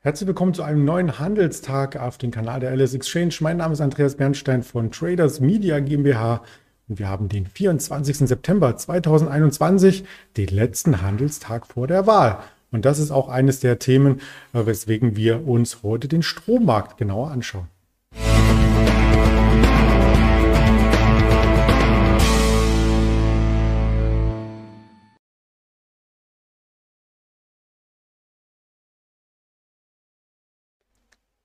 Herzlich willkommen zu einem neuen Handelstag auf dem Kanal der LS Exchange. Mein Name ist Andreas Bernstein von Traders Media GmbH und wir haben den 24. September 2021, den letzten Handelstag vor der Wahl. Und das ist auch eines der Themen, äh, weswegen wir uns heute den Strommarkt genauer anschauen.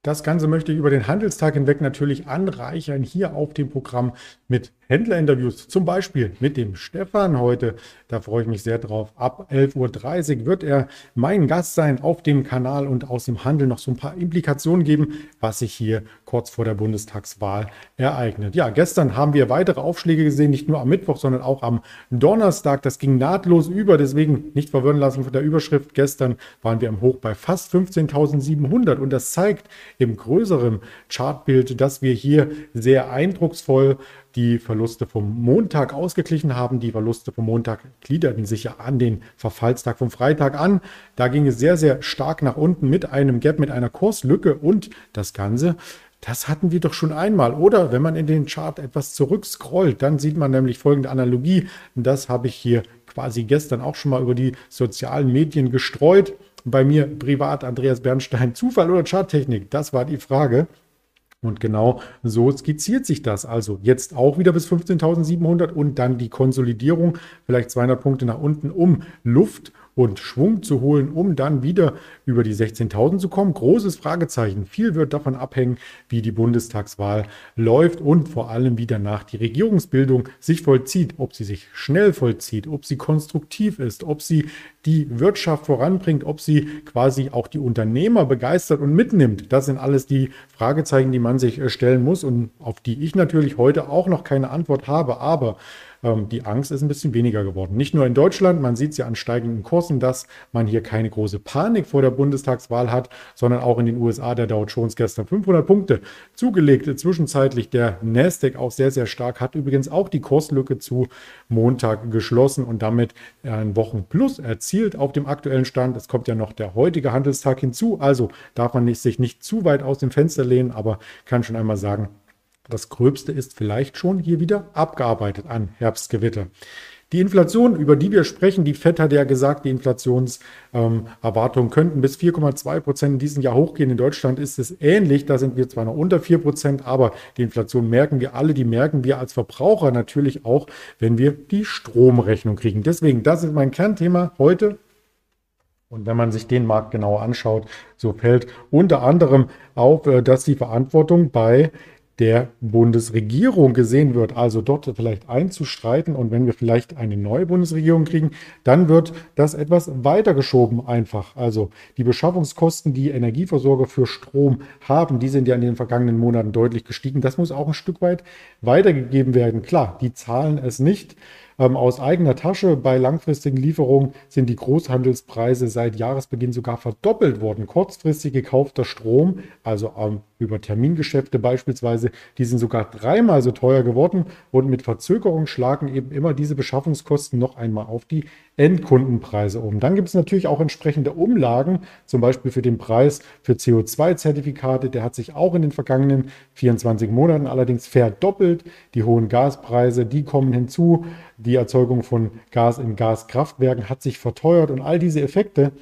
Das Ganze möchte ich über den Handelstag hinweg natürlich anreichern hier auf dem Programm mit Händlerinterviews, zum Beispiel mit dem Stefan heute. Da freue ich mich sehr drauf. Ab 11.30 Uhr wird er mein Gast sein auf dem Kanal und aus dem Handel noch so ein paar Implikationen geben, was sich hier kurz vor der Bundestagswahl ereignet. Ja, gestern haben wir weitere Aufschläge gesehen, nicht nur am Mittwoch, sondern auch am Donnerstag. Das ging nahtlos über, deswegen nicht verwirren lassen von der Überschrift. Gestern waren wir im Hoch bei fast 15.700 und das zeigt, im größeren Chartbild, dass wir hier sehr eindrucksvoll die Verluste vom Montag ausgeglichen haben. Die Verluste vom Montag gliederten sich ja an den Verfallstag vom Freitag an. Da ging es sehr, sehr stark nach unten mit einem Gap, mit einer Kurslücke und das Ganze das hatten wir doch schon einmal. Oder wenn man in den Chart etwas zurückscrollt, dann sieht man nämlich folgende Analogie. Das habe ich hier quasi gestern auch schon mal über die sozialen Medien gestreut bei mir privat Andreas Bernstein. Zufall oder Charttechnik? Das war die Frage. Und genau so skizziert sich das. Also jetzt auch wieder bis 15.700 und dann die Konsolidierung, vielleicht 200 Punkte nach unten, um Luft und Schwung zu holen, um dann wieder über die 16.000 zu kommen? Großes Fragezeichen. Viel wird davon abhängen, wie die Bundestagswahl läuft und vor allem, wie danach die Regierungsbildung sich vollzieht. Ob sie sich schnell vollzieht, ob sie konstruktiv ist, ob sie die Wirtschaft voranbringt, ob sie quasi auch die Unternehmer begeistert und mitnimmt. Das sind alles die Fragezeichen, die man sich äh, stellen muss und auf die ich natürlich heute auch noch keine Antwort habe. Aber ähm, die Angst ist ein bisschen weniger geworden. Nicht nur in Deutschland, man sieht es ja an steigenden Kursen, dass man hier keine große Panik vor der Bundestagswahl hat, sondern auch in den USA der Dow Jones gestern 500 Punkte zugelegt. Zwischenzeitlich der Nasdaq auch sehr, sehr stark, hat übrigens auch die Kurslücke zu Montag geschlossen und damit einen Wochenplus erzielt auf dem aktuellen Stand. Es kommt ja noch der heutige Handelstag hinzu, also darf man sich nicht zu weit aus dem Fenster lehnen, aber kann schon einmal sagen, das Gröbste ist vielleicht schon hier wieder abgearbeitet an Herbstgewitter. Die Inflation, über die wir sprechen, die FED hat ja gesagt, die Inflationserwartungen ähm, könnten bis 4,2 Prozent in diesem Jahr hochgehen. In Deutschland ist es ähnlich. Da sind wir zwar noch unter 4 Prozent, aber die Inflation merken wir alle. Die merken wir als Verbraucher natürlich auch, wenn wir die Stromrechnung kriegen. Deswegen, das ist mein Kernthema heute. Und wenn man sich den Markt genauer anschaut, so fällt unter anderem auf, äh, dass die Verantwortung bei der Bundesregierung gesehen wird, also dort vielleicht einzustreiten. Und wenn wir vielleicht eine neue Bundesregierung kriegen, dann wird das etwas weitergeschoben einfach. Also die Beschaffungskosten, die Energieversorger für Strom haben, die sind ja in den vergangenen Monaten deutlich gestiegen. Das muss auch ein Stück weit weitergegeben werden. Klar, die zahlen es nicht. Ähm, aus eigener Tasche bei langfristigen Lieferungen sind die Großhandelspreise seit Jahresbeginn sogar verdoppelt worden. Kurzfristig gekaufter Strom, also ähm, über Termingeschäfte beispielsweise, die sind sogar dreimal so teuer geworden und mit Verzögerung schlagen eben immer diese Beschaffungskosten noch einmal auf die Endkundenpreise um. Dann gibt es natürlich auch entsprechende Umlagen, zum Beispiel für den Preis für CO2-Zertifikate. Der hat sich auch in den vergangenen 24 Monaten allerdings verdoppelt. Die hohen Gaspreise, die kommen hinzu. Die Erzeugung von Gas in Gaskraftwerken hat sich verteuert und all diese Effekte,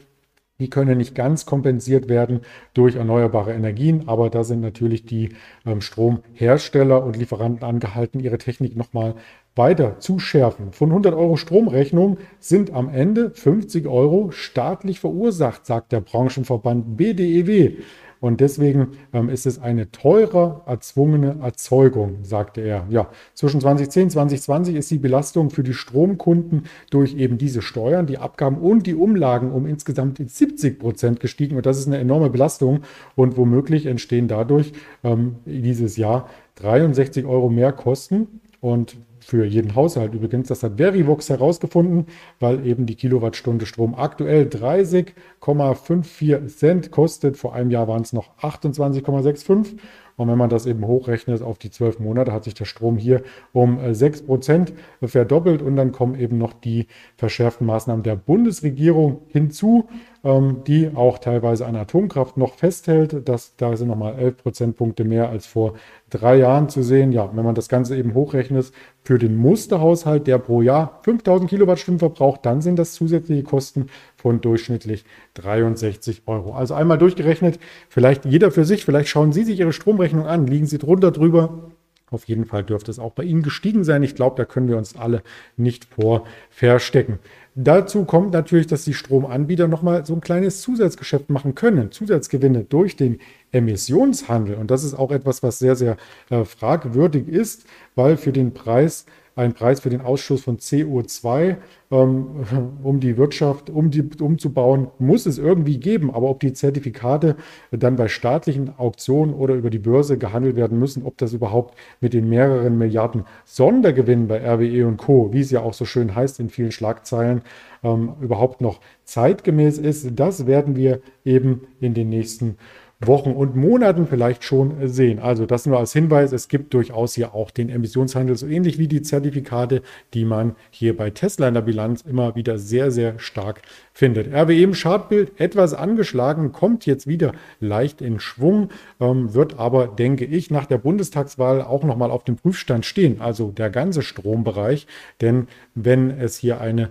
die können nicht ganz kompensiert werden durch erneuerbare Energien, aber da sind natürlich die ähm, Stromhersteller und Lieferanten angehalten, ihre Technik nochmal weiter zu schärfen. Von 100 Euro Stromrechnung sind am Ende 50 Euro staatlich verursacht, sagt der Branchenverband BDEW. Und deswegen ähm, ist es eine teure, erzwungene Erzeugung, sagte er. Ja, zwischen 2010 und 2020 ist die Belastung für die Stromkunden durch eben diese Steuern, die Abgaben und die Umlagen um insgesamt 70 Prozent gestiegen. Und das ist eine enorme Belastung. Und womöglich entstehen dadurch ähm, dieses Jahr 63 Euro mehr Kosten. Und für jeden Haushalt übrigens. Das hat Verivox herausgefunden, weil eben die Kilowattstunde Strom aktuell 30,54 Cent kostet. Vor einem Jahr waren es noch 28,65 Und wenn man das eben hochrechnet auf die zwölf Monate, hat sich der Strom hier um 6 Prozent verdoppelt. Und dann kommen eben noch die verschärften Maßnahmen der Bundesregierung hinzu ähm, die auch teilweise an Atomkraft noch festhält. Das, da sind nochmal 11 Prozentpunkte mehr als vor drei Jahren zu sehen. Ja, wenn man das Ganze eben hochrechnet für den Musterhaushalt, der pro Jahr 5000 Kilowattstunden verbraucht, dann sind das zusätzliche Kosten von durchschnittlich 63 Euro. Also einmal durchgerechnet, vielleicht jeder für sich, vielleicht schauen Sie sich Ihre Stromrechnung an, liegen Sie drunter drüber. Auf jeden Fall dürfte es auch bei Ihnen gestiegen sein. Ich glaube, da können wir uns alle nicht vor verstecken. Dazu kommt natürlich, dass die Stromanbieter nochmal so ein kleines Zusatzgeschäft machen können, Zusatzgewinne durch den Emissionshandel. Und das ist auch etwas, was sehr, sehr äh, fragwürdig ist, weil für den Preis ein Preis für den Ausstoß von CO2, ähm, um die Wirtschaft um die, umzubauen, muss es irgendwie geben. Aber ob die Zertifikate dann bei staatlichen Auktionen oder über die Börse gehandelt werden müssen, ob das überhaupt mit den mehreren Milliarden Sondergewinnen bei RWE und Co., wie es ja auch so schön heißt in vielen Schlagzeilen, ähm, überhaupt noch zeitgemäß ist, das werden wir eben in den nächsten Wochen und Monaten vielleicht schon sehen. Also das nur als Hinweis, es gibt durchaus hier auch den Emissionshandel, so ähnlich wie die Zertifikate, die man hier bei Tesla in der Bilanz immer wieder sehr, sehr stark findet. RWE im Chartbild etwas angeschlagen, kommt jetzt wieder leicht in Schwung, ähm, wird aber, denke ich, nach der Bundestagswahl auch nochmal auf dem Prüfstand stehen, also der ganze Strombereich. Denn wenn es hier eine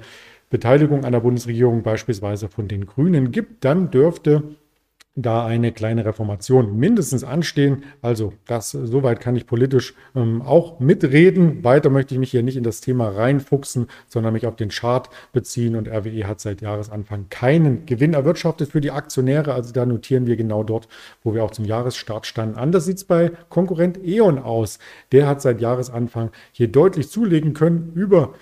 Beteiligung an der Bundesregierung beispielsweise von den Grünen gibt, dann dürfte da eine kleine Reformation mindestens anstehen. Also das, soweit kann ich politisch ähm, auch mitreden. Weiter möchte ich mich hier nicht in das Thema reinfuchsen, sondern mich auf den Chart beziehen. Und RWE hat seit Jahresanfang keinen Gewinn erwirtschaftet für die Aktionäre. Also da notieren wir genau dort, wo wir auch zum Jahresstart standen. Anders sieht es bei Konkurrent E.ON aus. Der hat seit Jahresanfang hier deutlich zulegen können, über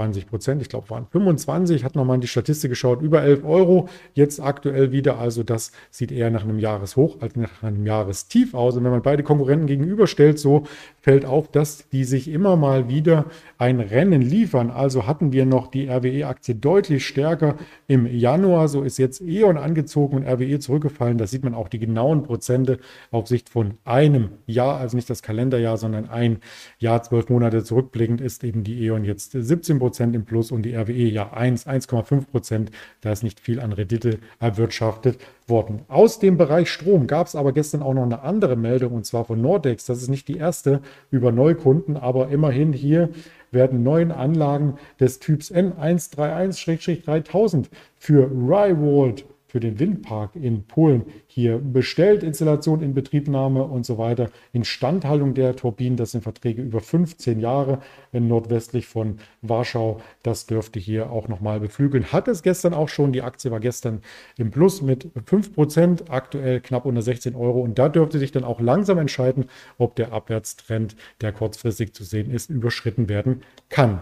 20 Prozent, ich glaube, waren 25, hat nochmal in die Statistik geschaut, über 11 Euro jetzt aktuell wieder. Also das sieht eher nach einem Jahreshoch als nach einem Jahrestief aus. Und wenn man beide Konkurrenten gegenüberstellt, so fällt auf, dass die sich immer mal wieder ein Rennen liefern. Also hatten wir noch die RWE-Aktie deutlich stärker im Januar. So ist jetzt E.ON angezogen und RWE zurückgefallen. Da sieht man auch die genauen Prozente auf Sicht von einem Jahr, also nicht das Kalenderjahr, sondern ein Jahr, zwölf Monate zurückblickend ist eben die E.ON jetzt 17 Prozent. Prozent im Plus und die RWE ja 1, 1,5 Prozent. Da ist nicht viel an Rendite erwirtschaftet worden. Aus dem Bereich Strom gab es aber gestern auch noch eine andere Meldung und zwar von Nordex. Das ist nicht die erste über Neukunden, aber immerhin hier werden neun Anlagen des Typs N131-3000 für Rywold für den Windpark in Polen hier bestellt, Installation, in Betriebnahme und so weiter. Instandhaltung der Turbinen, das sind Verträge über 15 Jahre nordwestlich von Warschau. Das dürfte hier auch nochmal beflügeln. Hat es gestern auch schon, die Aktie war gestern im Plus mit 5%, aktuell knapp unter 16 Euro. Und da dürfte sich dann auch langsam entscheiden, ob der Abwärtstrend, der kurzfristig zu sehen ist, überschritten werden kann.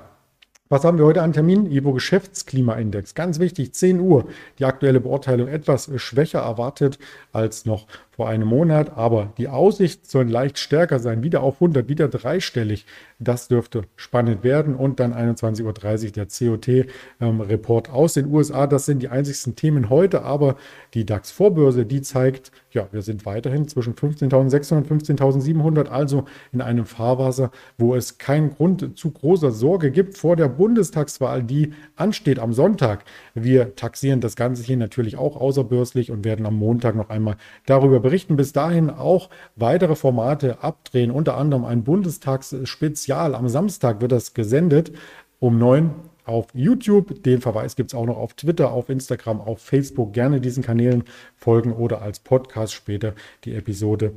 Was haben wir heute an Termin? Ivo Geschäftsklimaindex. Ganz wichtig, 10 Uhr. Die aktuelle Beurteilung etwas schwächer erwartet als noch vor einem Monat, aber die Aussicht soll leicht stärker sein, wieder auf 100, wieder dreistellig. Das dürfte spannend werden und dann 21.30 Uhr der COT-Report ähm, aus den USA. Das sind die einzigsten Themen heute, aber die DAX-Vorbörse, die zeigt, ja, wir sind weiterhin zwischen 15.600 und 15.700, also in einem Fahrwasser, wo es keinen Grund zu großer Sorge gibt vor der Bundestagswahl, die ansteht am Sonntag. Wir taxieren das Ganze hier natürlich auch außerbörslich und werden am Montag noch einmal darüber berichten berichten bis dahin auch weitere Formate abdrehen, unter anderem ein Bundestagsspezial. Am Samstag wird das gesendet um 9 auf YouTube. Den Verweis gibt es auch noch auf Twitter, auf Instagram, auf Facebook. Gerne diesen Kanälen folgen oder als Podcast später die Episode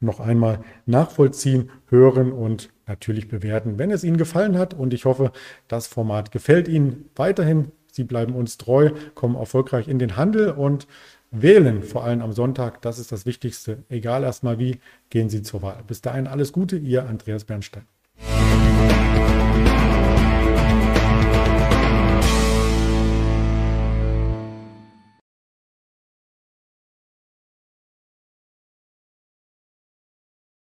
noch einmal nachvollziehen, hören und natürlich bewerten, wenn es Ihnen gefallen hat. Und ich hoffe, das Format gefällt Ihnen weiterhin. Sie bleiben uns treu, kommen erfolgreich in den Handel und wählen, vor allem am Sonntag. Das ist das Wichtigste. Egal erstmal wie, gehen Sie zur Wahl. Bis dahin alles Gute, Ihr Andreas Bernstein.